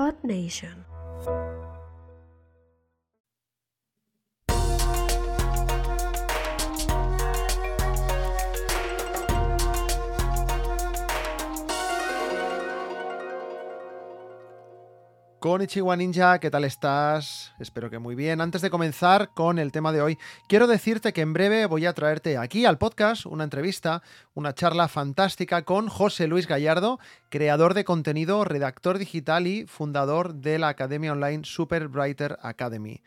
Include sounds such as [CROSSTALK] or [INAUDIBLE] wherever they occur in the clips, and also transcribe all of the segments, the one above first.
Earth Nation. Konnichiwa Ninja, ¿qué tal estás? Espero que muy bien. Antes de comenzar con el tema de hoy, quiero decirte que en breve voy a traerte aquí al podcast una entrevista, una charla fantástica con José Luis Gallardo, creador de contenido, redactor digital y fundador de la academia online Super Brighter Academy.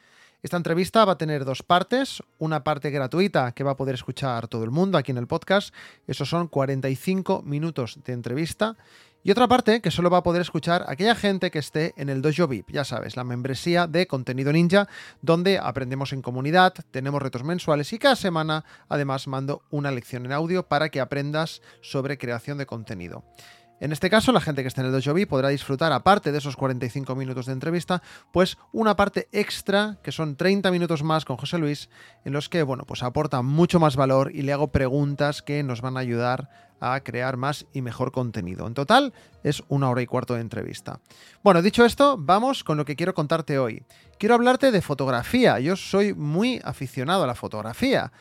Esta entrevista va a tener dos partes, una parte gratuita que va a poder escuchar todo el mundo aquí en el podcast, esos son 45 minutos de entrevista, y otra parte que solo va a poder escuchar aquella gente que esté en el Dojo VIP, ya sabes, la membresía de contenido ninja, donde aprendemos en comunidad, tenemos retos mensuales y cada semana además mando una lección en audio para que aprendas sobre creación de contenido. En este caso, la gente que está en el Dojo VIP podrá disfrutar, aparte de esos 45 minutos de entrevista, pues una parte extra, que son 30 minutos más con José Luis, en los que, bueno, pues aporta mucho más valor y le hago preguntas que nos van a ayudar a crear más y mejor contenido. En total, es una hora y cuarto de entrevista. Bueno, dicho esto, vamos con lo que quiero contarte hoy. Quiero hablarte de fotografía. Yo soy muy aficionado a la fotografía.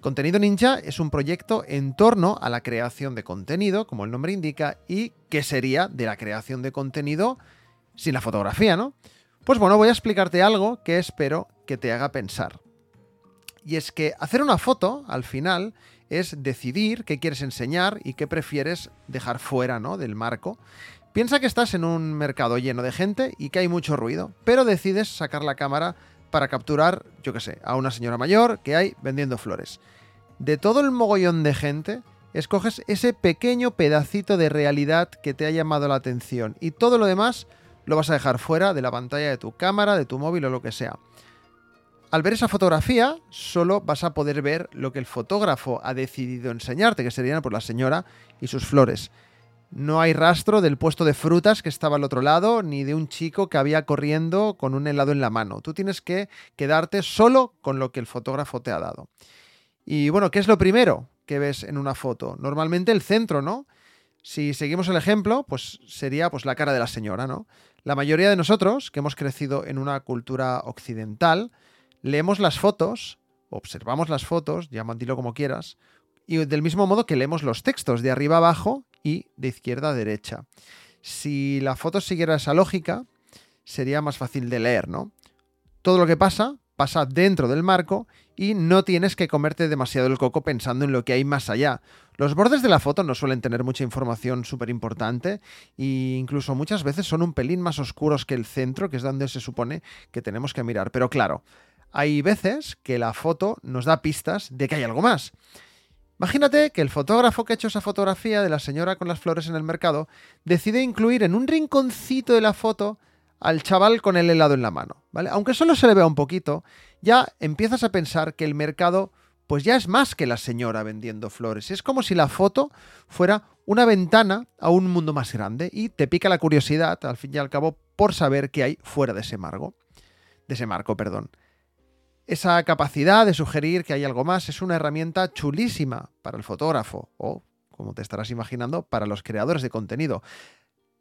Contenido Ninja es un proyecto en torno a la creación de contenido, como el nombre indica, y qué sería de la creación de contenido sin la fotografía, ¿no? Pues bueno, voy a explicarte algo que espero que te haga pensar. Y es que hacer una foto, al final, es decidir qué quieres enseñar y qué prefieres dejar fuera, ¿no? Del marco. Piensa que estás en un mercado lleno de gente y que hay mucho ruido, pero decides sacar la cámara para capturar, yo qué sé, a una señora mayor que hay vendiendo flores. De todo el mogollón de gente, escoges ese pequeño pedacito de realidad que te ha llamado la atención y todo lo demás lo vas a dejar fuera de la pantalla de tu cámara, de tu móvil o lo que sea. Al ver esa fotografía, solo vas a poder ver lo que el fotógrafo ha decidido enseñarte, que serían por pues, la señora y sus flores. No hay rastro del puesto de frutas que estaba al otro lado, ni de un chico que había corriendo con un helado en la mano. Tú tienes que quedarte solo con lo que el fotógrafo te ha dado. Y bueno, ¿qué es lo primero que ves en una foto? Normalmente el centro, ¿no? Si seguimos el ejemplo, pues sería pues la cara de la señora, ¿no? La mayoría de nosotros, que hemos crecido en una cultura occidental, leemos las fotos, observamos las fotos, llámatelo como quieras, y del mismo modo que leemos los textos de arriba abajo y de izquierda a derecha. Si la foto siguiera esa lógica, sería más fácil de leer, ¿no? Todo lo que pasa pasa dentro del marco y no tienes que comerte demasiado el coco pensando en lo que hay más allá. Los bordes de la foto no suelen tener mucha información súper importante e incluso muchas veces son un pelín más oscuros que el centro, que es donde se supone que tenemos que mirar. Pero claro, hay veces que la foto nos da pistas de que hay algo más. Imagínate que el fotógrafo que ha hecho esa fotografía de la señora con las flores en el mercado decide incluir en un rinconcito de la foto al chaval con el helado en la mano, ¿vale? Aunque solo se le vea un poquito, ya empiezas a pensar que el mercado pues ya es más que la señora vendiendo flores. Es como si la foto fuera una ventana a un mundo más grande y te pica la curiosidad, al fin y al cabo, por saber qué hay fuera de ese marco. De ese marco, perdón. Esa capacidad de sugerir que hay algo más es una herramienta chulísima para el fotógrafo o, como te estarás imaginando, para los creadores de contenido.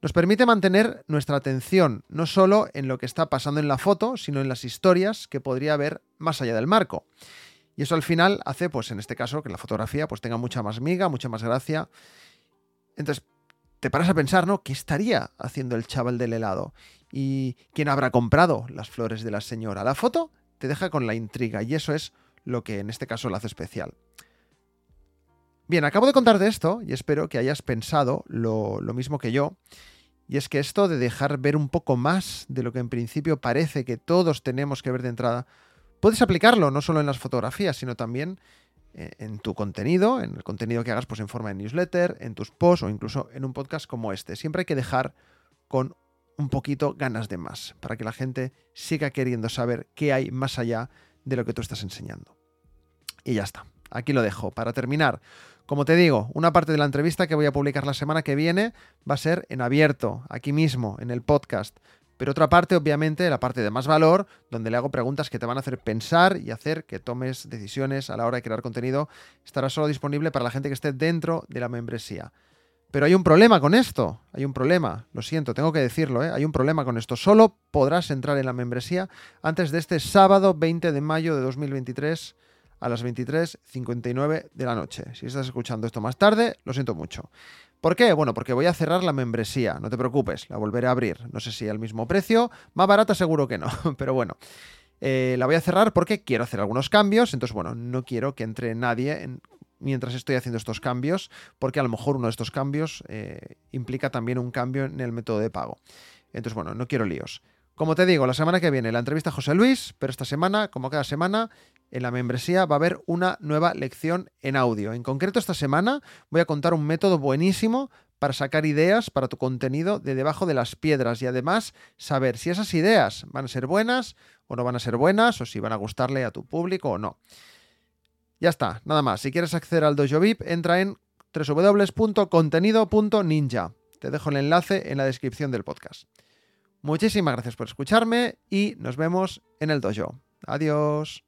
Nos permite mantener nuestra atención no solo en lo que está pasando en la foto, sino en las historias que podría haber más allá del marco. Y eso al final hace, pues en este caso, que la fotografía pues, tenga mucha más miga, mucha más gracia. Entonces, te paras a pensar, ¿no? ¿Qué estaría haciendo el chaval del helado? ¿Y quién habrá comprado las flores de la señora? ¿La foto? Te deja con la intriga y eso es lo que en este caso lo hace especial. Bien, acabo de contarte esto y espero que hayas pensado lo, lo mismo que yo. Y es que esto de dejar ver un poco más de lo que en principio parece que todos tenemos que ver de entrada, puedes aplicarlo no solo en las fotografías, sino también eh, en tu contenido, en el contenido que hagas pues, en forma de newsletter, en tus posts o incluso en un podcast como este. Siempre hay que dejar con un poquito ganas de más, para que la gente siga queriendo saber qué hay más allá de lo que tú estás enseñando. Y ya está, aquí lo dejo. Para terminar, como te digo, una parte de la entrevista que voy a publicar la semana que viene va a ser en abierto, aquí mismo, en el podcast. Pero otra parte, obviamente, la parte de más valor, donde le hago preguntas que te van a hacer pensar y hacer que tomes decisiones a la hora de crear contenido, estará solo disponible para la gente que esté dentro de la membresía. Pero hay un problema con esto, hay un problema, lo siento, tengo que decirlo, ¿eh? hay un problema con esto. Solo podrás entrar en la membresía antes de este sábado 20 de mayo de 2023 a las 23.59 de la noche. Si estás escuchando esto más tarde, lo siento mucho. ¿Por qué? Bueno, porque voy a cerrar la membresía, no te preocupes, la volveré a abrir. No sé si al mismo precio, más barata seguro que no, [LAUGHS] pero bueno. Eh, la voy a cerrar porque quiero hacer algunos cambios, entonces bueno, no quiero que entre nadie mientras estoy haciendo estos cambios, porque a lo mejor uno de estos cambios eh, implica también un cambio en el método de pago. Entonces bueno, no quiero líos. Como te digo, la semana que viene la entrevista a José Luis, pero esta semana, como cada semana, en la membresía va a haber una nueva lección en audio. En concreto, esta semana voy a contar un método buenísimo para sacar ideas para tu contenido de debajo de las piedras y además saber si esas ideas van a ser buenas o no van a ser buenas o si van a gustarle a tu público o no. Ya está, nada más. Si quieres acceder al Dojo VIP, entra en www.contenido.ninja. Te dejo el enlace en la descripción del podcast. Muchísimas gracias por escucharme y nos vemos en el dojo. Adiós.